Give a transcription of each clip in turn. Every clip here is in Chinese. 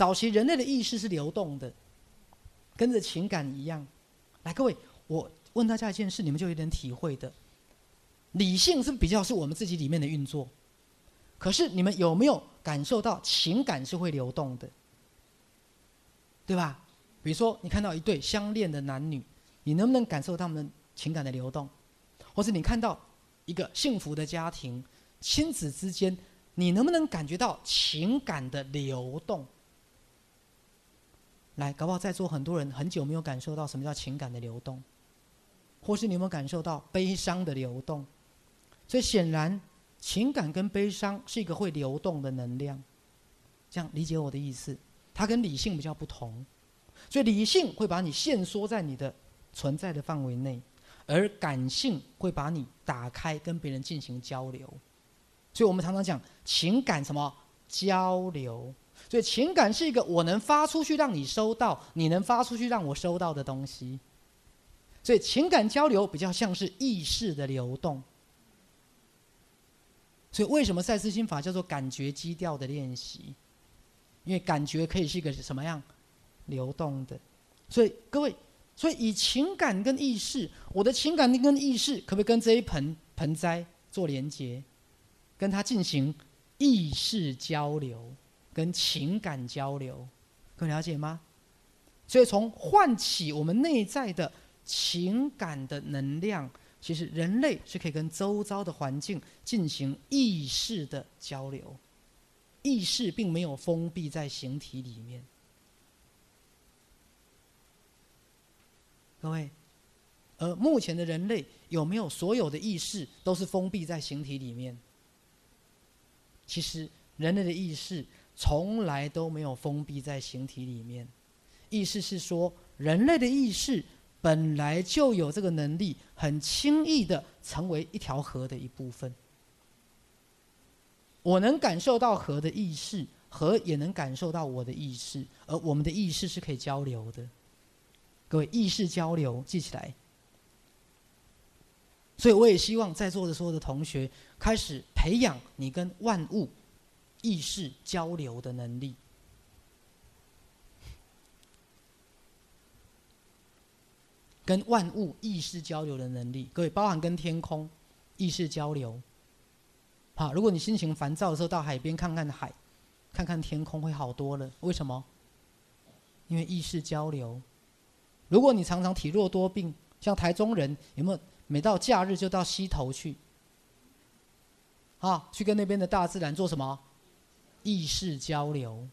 早期人类的意识是流动的，跟着情感一样。来，各位，我问大家一件事，你们就有点体会的。理性是比较是我们自己里面的运作，可是你们有没有感受到情感是会流动的？对吧？比如说，你看到一对相恋的男女，你能不能感受他们情感的流动？或是你看到一个幸福的家庭，亲子之间，你能不能感觉到情感的流动？来，搞不好在座很多人很久没有感受到什么叫情感的流动，或是你有没有感受到悲伤的流动？所以显然，情感跟悲伤是一个会流动的能量。这样理解我的意思？它跟理性比较不同。所以理性会把你限缩在你的存在的范围内，而感性会把你打开，跟别人进行交流。所以我们常常讲情感什么交流。所以情感是一个我能发出去让你收到，你能发出去让我收到的东西。所以情感交流比较像是意识的流动。所以为什么赛斯心法叫做感觉基调的练习？因为感觉可以是一个什么样？流动的，所以各位，所以以情感跟意识，我的情感跟意识可不可以跟这一盆盆栽做连接，跟它进行意识交流，跟情感交流，各位了解吗？所以从唤起我们内在的情感的能量，其实人类是可以跟周遭的环境进行意识的交流，意识并没有封闭在形体里面。各位，而目前的人类有没有所有的意识都是封闭在形体里面？其实人类的意识从来都没有封闭在形体里面。意思是说，人类的意识本来就有这个能力，很轻易的成为一条河的一部分。我能感受到河的意识，河也能感受到我的意识，而我们的意识是可以交流的。各位意识交流记起来，所以我也希望在座的所有的同学开始培养你跟万物意识交流的能力，跟万物意识交流的能力。各位，包含跟天空意识交流。好，如果你心情烦躁的时候，到海边看看海，看看天空，会好多了。为什么？因为意识交流。如果你常常体弱多病，像台中人有没有每到假日就到溪头去？啊，去跟那边的大自然做什么？意识交流，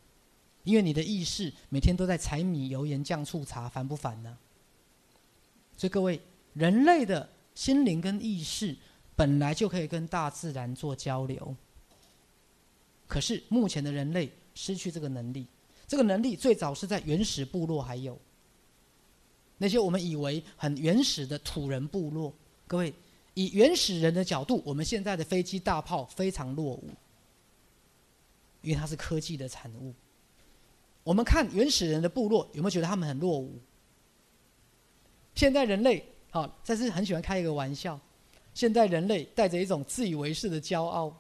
因为你的意识每天都在柴米油盐酱醋茶，烦不烦呢？所以各位，人类的心灵跟意识本来就可以跟大自然做交流，可是目前的人类失去这个能力。这个能力最早是在原始部落还有。那些我们以为很原始的土人部落，各位，以原始人的角度，我们现在的飞机大炮非常落伍，因为它是科技的产物。我们看原始人的部落，有没有觉得他们很落伍？现在人类，好，这是很喜欢开一个玩笑。现在人类带着一种自以为是的骄傲，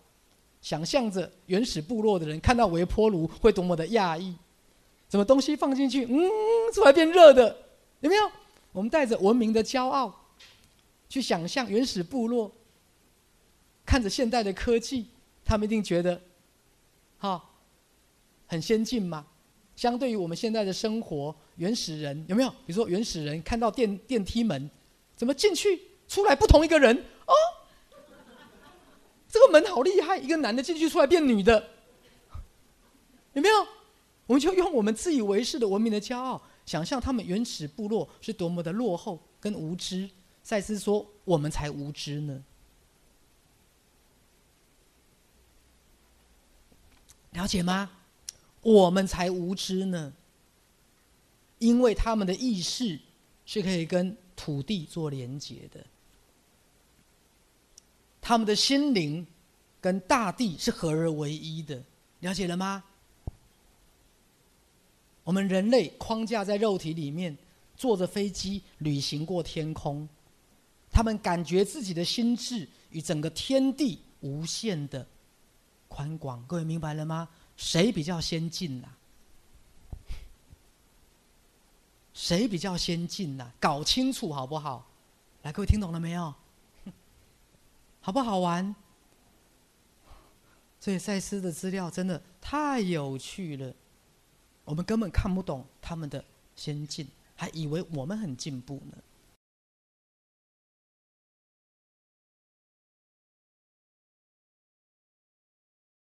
想象着原始部落的人看到微波炉会多么的讶异，什么东西放进去，嗯，出来变热的。有没有？我们带着文明的骄傲，去想象原始部落，看着现代的科技，他们一定觉得，哈，很先进嘛。相对于我们现在的生活，原始人有没有？比如说原始人看到电电梯门，怎么进去出来不同一个人？哦，这个门好厉害，一个男的进去出来变女的，有没有？我们就用我们自以为是的文明的骄傲。想象他们原始部落是多么的落后跟无知，赛斯说我们才无知呢。了解吗？我们才无知呢，因为他们的意识是可以跟土地做连接的，他们的心灵跟大地是合而为一的，了解了吗？我们人类框架在肉体里面，坐着飞机旅行过天空，他们感觉自己的心智与整个天地无限的广各位明白了吗？谁比较先进啊？谁比较先进啊？搞清楚好不好？来各位听懂了没有？好不好玩？所以赛斯的资料真的太有趣了。我们根本看不懂他们的先进还以为我们很进步呢。